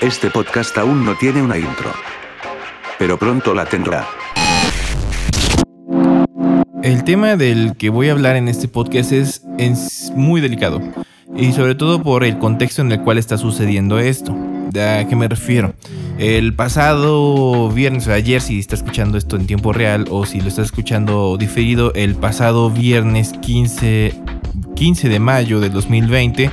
Este podcast aún no tiene una intro. Pero pronto la tendrá. El tema del que voy a hablar en este podcast es, muy delicado. Y sobre todo por el contexto en el cual está sucediendo esto. ¿A qué me refiero? El pasado viernes, o ayer si está escuchando esto en tiempo real o si lo está escuchando diferido, el pasado viernes 15, 15 de mayo del 2020,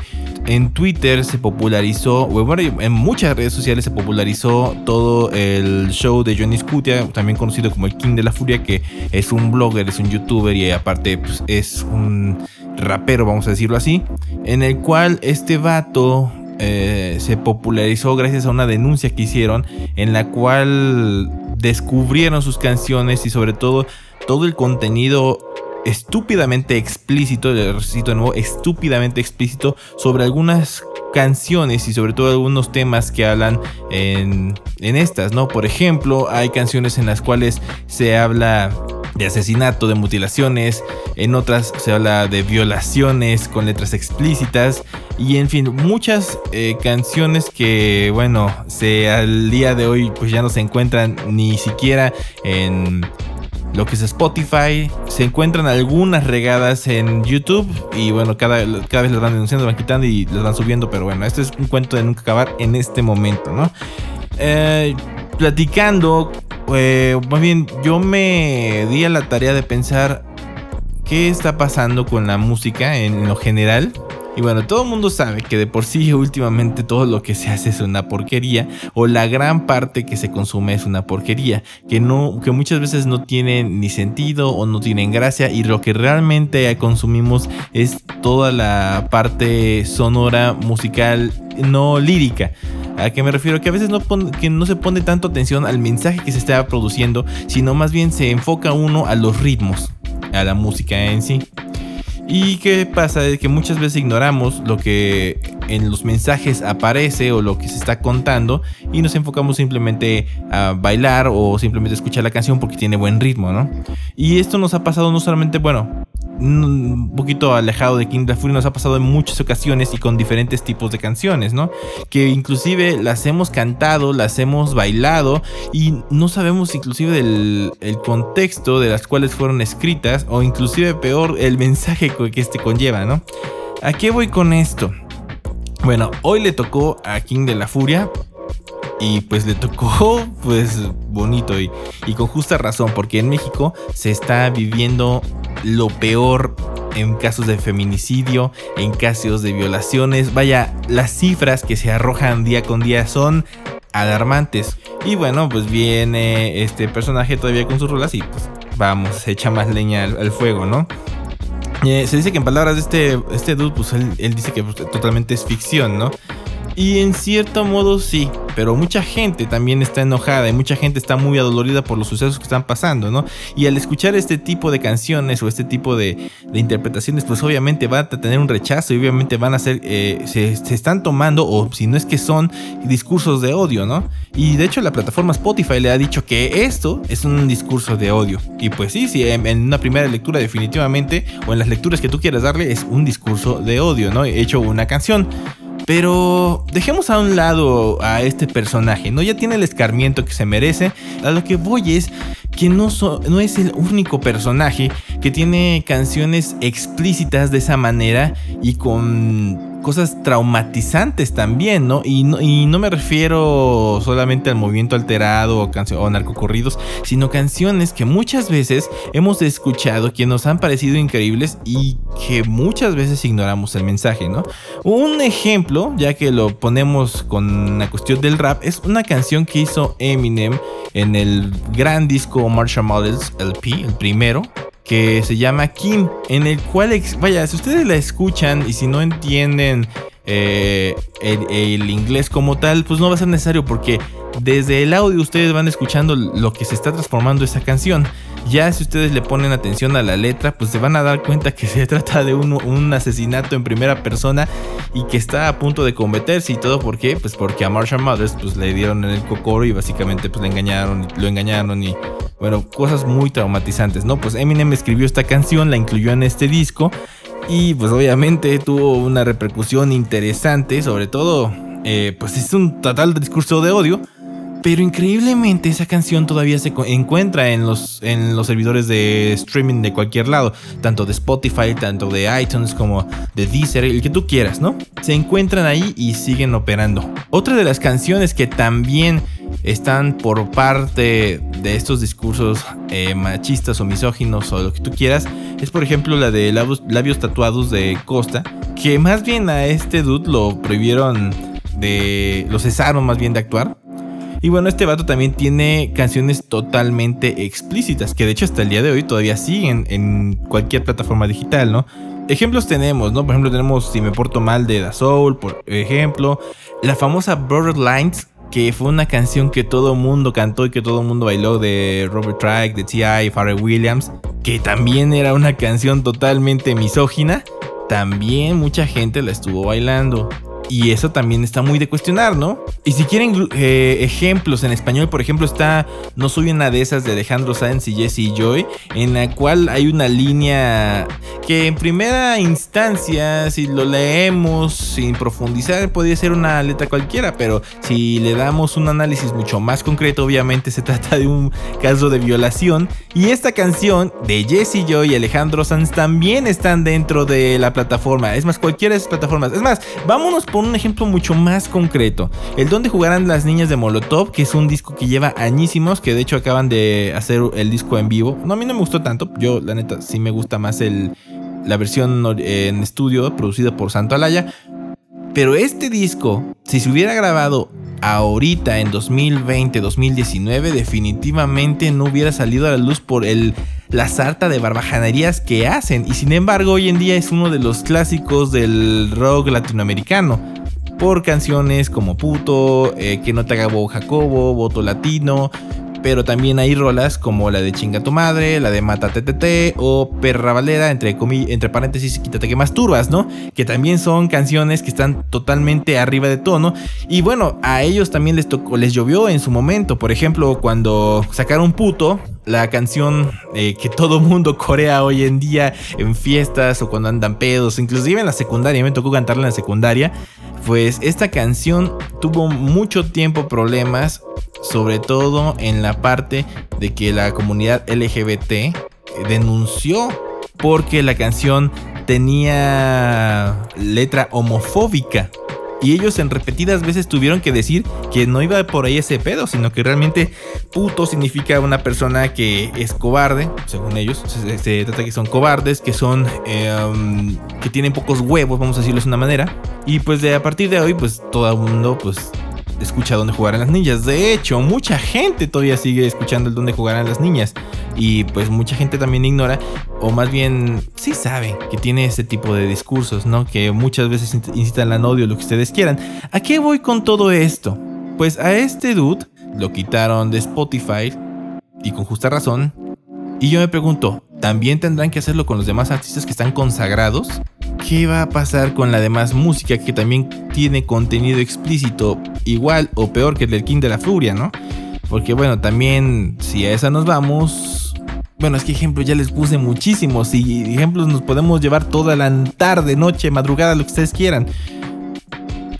en Twitter se popularizó, bueno, en muchas redes sociales se popularizó todo el show de Johnny Scutia, también conocido como el King de la Furia, que es un blogger, es un youtuber y aparte pues, es un rapero, vamos a decirlo así, en el cual este vato eh, se popularizó gracias a una denuncia que hicieron en la cual descubrieron sus canciones y sobre todo todo el contenido estúpidamente explícito, le recito de nuevo, estúpidamente explícito sobre algunas canciones y sobre todo algunos temas que hablan en, en estas, ¿no? Por ejemplo, hay canciones en las cuales se habla de asesinato, de mutilaciones, en otras se habla de violaciones con letras explícitas y en fin, muchas eh, canciones que bueno, se al día de hoy pues ya no se encuentran ni siquiera en lo que es Spotify, se encuentran algunas regadas en YouTube y bueno, cada, cada vez las van denunciando, van quitando y las van subiendo, pero bueno, este es un cuento de nunca acabar en este momento, ¿no? Eh, platicando eh, más bien, yo me di a la tarea de pensar qué está pasando con la música en lo general. Y bueno, todo el mundo sabe que de por sí últimamente todo lo que se hace es una porquería o la gran parte que se consume es una porquería, que no que muchas veces no tiene ni sentido o no tienen gracia y lo que realmente consumimos es toda la parte sonora, musical, no lírica. ¿A qué me refiero? Que a veces no, que no se pone tanto atención al mensaje que se está produciendo, sino más bien se enfoca uno a los ritmos, a la música en sí. ¿Y qué pasa? Es que muchas veces ignoramos lo que en los mensajes aparece o lo que se está contando y nos enfocamos simplemente a bailar o simplemente escuchar la canción porque tiene buen ritmo, ¿no? Y esto nos ha pasado no solamente, bueno, un poquito alejado de King Fury nos ha pasado en muchas ocasiones y con diferentes tipos de canciones, ¿no? Que inclusive las hemos cantado, las hemos bailado y no sabemos inclusive del el contexto de las cuales fueron escritas o inclusive peor el mensaje que este conlleva, ¿no? ¿A qué voy con esto? Bueno, hoy le tocó a King de la Furia y pues le tocó pues bonito y, y, con justa razón porque en México se está viviendo lo peor en casos de feminicidio, en casos de violaciones. Vaya, las cifras que se arrojan día con día son alarmantes. Y bueno, pues viene este personaje todavía con sus rolas y pues vamos, se echa más leña al, fuego, ¿no? Eh, se dice que en palabras de este, este dude, pues él, él dice que pues, totalmente es ficción, ¿no? Y en cierto modo sí, pero mucha gente también está enojada y mucha gente está muy adolorida por los sucesos que están pasando, ¿no? Y al escuchar este tipo de canciones o este tipo de, interpretaciones, pues obviamente van a tener un rechazo y obviamente van a ser, eh, se, están tomando, o si no es que son discursos de odio, ¿no? Y de hecho la plataforma Spotify le ha dicho que esto es un discurso de odio. Y pues sí, sí, en, en una primera lectura definitivamente, o en las lecturas que tú quieras darle, es un discurso de odio, ¿no? He hecho una canción. Pero dejemos a un lado a este personaje, ¿no? Ya tiene el escarmiento que se merece. A lo que voy es que no, no es el único personaje que tiene canciones explícitas de esa manera y con cosas traumatizantes también, ¿no? Y, ¿no? me refiero solamente al movimiento alterado o, o narcocorridos, sino canciones que muchas veces hemos escuchado, que nos han parecido increíbles y que muchas veces ignoramos el mensaje, ¿no? Un ejemplo, ya que lo ponemos con la cuestión del rap, es una canción que hizo Eminem en el gran disco Marshall Models LP, el primero, que se llama Kim, en el cual, vaya, si ustedes la escuchan y si no entienden eh, el, inglés como tal, pues no va a ser necesario porque desde el audio ustedes van escuchando lo que se está transformando esa canción. Ya si ustedes le ponen atención a la letra, pues se van a dar cuenta que se trata de un, asesinato en primera persona y que está a punto de cometerse y todo. ¿Por qué? Pues porque a Marshall Mothers pues le dieron en el cocoro y básicamente pues le engañaron, lo engañaron y bueno, cosas muy traumatizantes, ¿no? Pues Eminem escribió esta canción, la incluyó en este disco y pues obviamente tuvo una repercusión interesante, sobre todo eh, pues es un total discurso de odio. Pero increíblemente esa canción todavía se encuentra en los, en los servidores de streaming de cualquier lado, tanto de Spotify, tanto de iTunes como de Deezer, el que tú quieras, ¿no? Se encuentran ahí y siguen operando. Otra de las canciones que también están por parte de estos discursos eh, machistas o misóginos o lo que tú quieras, es por ejemplo la de labios, labios tatuados de Costa, que más bien a este dude lo prohibieron de... lo cesaron más bien de actuar y bueno, este vato también tiene canciones totalmente explícitas, que de hecho hasta el día de hoy todavía siguen en cualquier plataforma digital, ¿no? Ejemplos tenemos, ¿no? Por ejemplo, tenemos Si me porto mal de Da Soul, por ejemplo. La famosa Borderlines, que fue una canción que todo mundo cantó y que todo mundo bailó de Robert Track, de T.I., Pharrell Williams, que también era una canción totalmente misógina. También mucha gente la estuvo bailando. Y eso también está muy de cuestionar, ¿no? Y si quieren eh, ejemplos en español, por ejemplo, está No soy una de esas de Alejandro Sáenz y Jesse Joy, en la cual hay una línea que en primera instancia, si lo leemos sin profundizar, podría ser una letra cualquiera, pero si le damos un análisis mucho más concreto, obviamente se trata de un caso de violación. Y esta canción de Jesse Joy y Alejandro Sanz también están dentro de la plataforma. Es más, cualquiera de esas plataformas. Es más, vámonos por un ejemplo mucho más concreto. El donde jugarán las niñas de Molotov, que es un disco que lleva añísimos, que de hecho acaban de hacer el disco en vivo. No, a mí no me gustó tanto. Yo, la neta, sí me gusta más el, la versión en estudio producida por Santo Alaya. Pero este disco, si se hubiera grabado ahorita en 2020-2019 definitivamente no hubiera salido a la luz por el, la sarta de barbajanerías que hacen y sin embargo hoy en día es uno de los clásicos del rock latinoamericano por canciones como Puto, eh, Que no te haga Jacobo, Voto Latino, pero también hay rolas como la de Chinga tu madre, la de Mata TTT o Perra Valera, entre, entre paréntesis, quítate que más turbas, ¿no? Que también son canciones que están totalmente arriba de tono. Y bueno, a ellos también les tocó, les llovió en su momento. Por ejemplo, cuando sacaron Puto, la canción eh, que todo mundo corea hoy en día en fiestas o cuando andan pedos, inclusive en la secundaria, me tocó cantarla en la secundaria. Pues esta canción tuvo mucho tiempo problemas sobre todo en la parte de que la comunidad LGBT denunció porque la canción tenía letra homofóbica. Y ellos en repetidas veces tuvieron que decir que no iba por ahí ese pedo, sino que realmente puto significa una persona que es cobarde, según ellos. Se, trata que son cobardes, que son. Em, que tienen pocos huevos, vamos a decirlo de una manera. Y pues de a partir de hoy, pues todo el mundo, pues escucha dónde jugarán las niñas. De hecho, mucha gente todavía sigue escuchando el dónde jugarán las niñas. Y pues mucha gente también ignora, o más bien sí sabe que tiene ese tipo de discursos, ¿no? Que muchas veces incitan al odio, lo que ustedes quieran. ¿A qué voy con todo esto? Pues a este dude lo quitaron de Spotify y con justa razón. Y yo me pregunto, ¿también tendrán que hacerlo con los demás artistas que están consagrados? ¿Qué va a pasar con la demás música que también tiene contenido explícito igual o peor que el del King de la Furia, ¿no? Porque bueno, también si a esa nos vamos... Bueno, es que ejemplos ya les puse muchísimos y ejemplos nos podemos llevar toda la tarde, noche, madrugada, lo que ustedes quieran.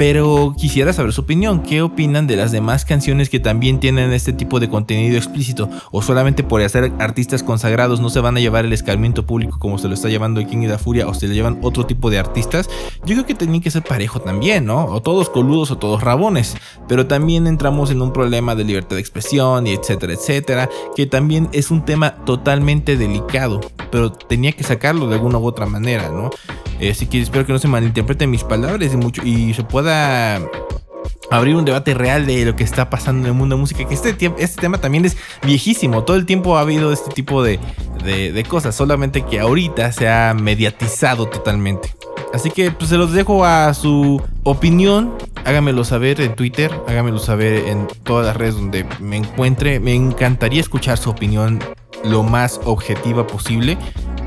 Pero quisiera saber su opinión. ¿Qué opinan de las demás canciones que también tienen este tipo de contenido explícito? ¿O solamente por ser artistas consagrados no se van a llevar el escarmiento público como se lo está llevando King y la Furia? ¿O se le llevan otro tipo de artistas? Yo creo que tienen que ser parejo también, ¿no? O todos coludos o todos rabones. Pero también entramos en un problema de libertad de expresión y etcétera, etcétera. Que también es un tema totalmente delicado. Pero tenía que sacarlo de alguna u otra manera, ¿no? Así que espero que no se malinterpreten mis palabras y, mucho, y se pueda abrir un debate real de lo que está pasando en el mundo de música. Que este, este tema también es viejísimo. Todo el tiempo ha habido este tipo de, de, cosas. Solamente que ahorita se ha mediatizado totalmente. Así que pues, se los dejo a su opinión. Háganmelo saber en Twitter. Háganmelo saber en todas las redes donde me encuentre. Me encantaría escuchar su opinión lo más objetiva posible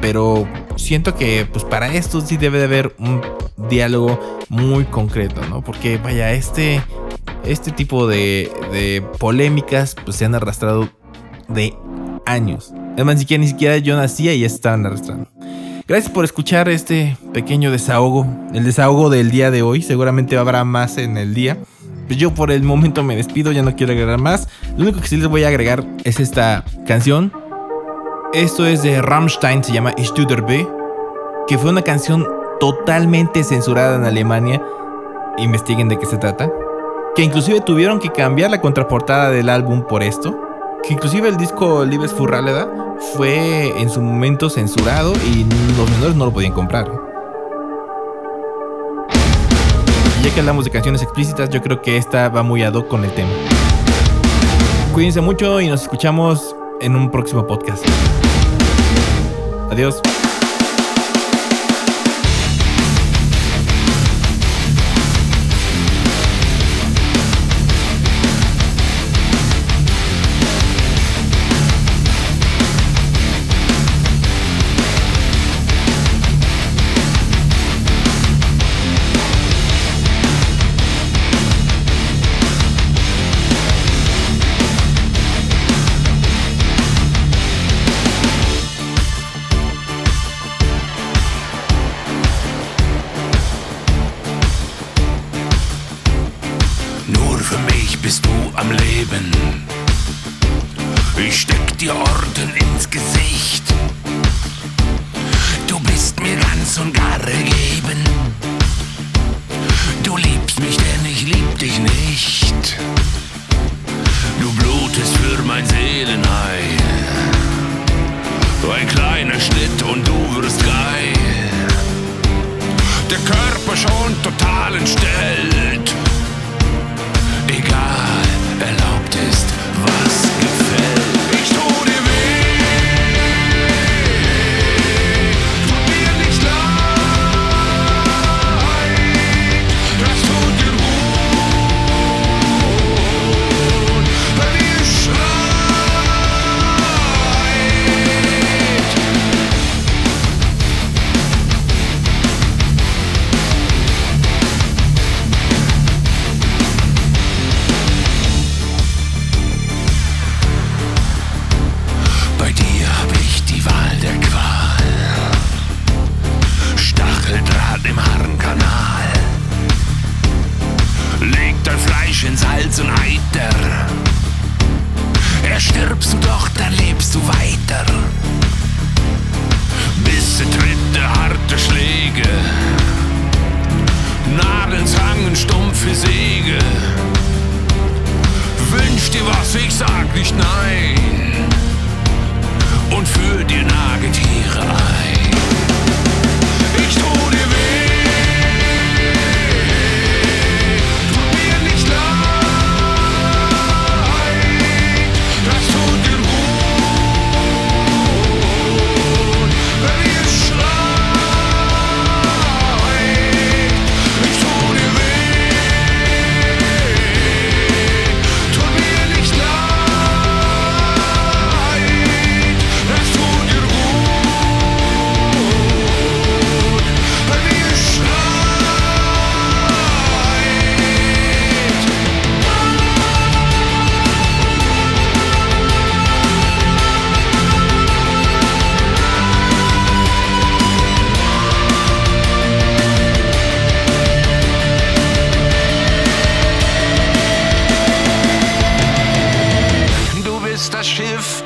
pero siento que pues para esto sí debe de haber un diálogo muy concreto, ¿no? Porque vaya, este, este tipo de, polémicas pues se han arrastrado de años. Además, ni siquiera, ni siquiera yo nacía y ya se estaban arrastrando. Gracias por escuchar este pequeño desahogo. El desahogo del día de hoy. Seguramente habrá más en el día. Pues yo por el momento me despido, ya no quiero agregar más. Lo único que sí les voy a agregar es esta canción. Esto es de Rammstein, se llama Ich du que fue una canción totalmente censurada en Alemania. Investiguen de qué se trata. Que inclusive tuvieron que cambiar la contraportada del álbum por esto. Que inclusive el disco Libes Furraleda fue en su momento censurado y los menores no lo podían comprar. Ya que hablamos de canciones explícitas, yo creo que esta va muy ad hoc con el tema. Cuídense mucho y nos escuchamos en un próximo podcast. Adiós.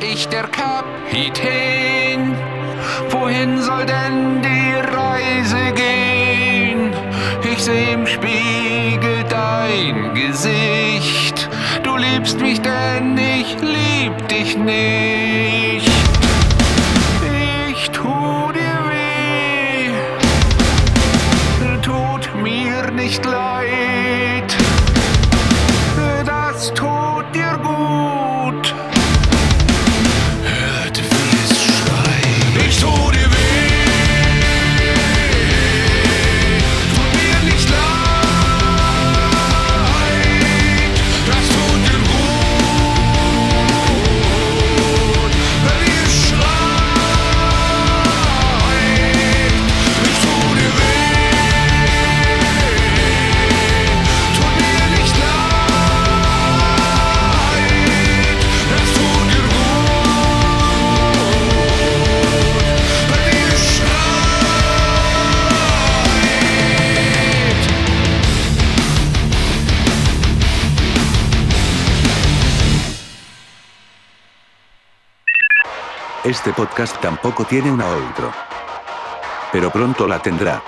ich der Kapitän. Wohin soll denn die Reise gehen? Ich seh im Spiegel dein Gesicht. Du liebst mich, denn ich lieb dich nicht. Este podcast tampoco tiene una outro. Pero pronto la tendrá.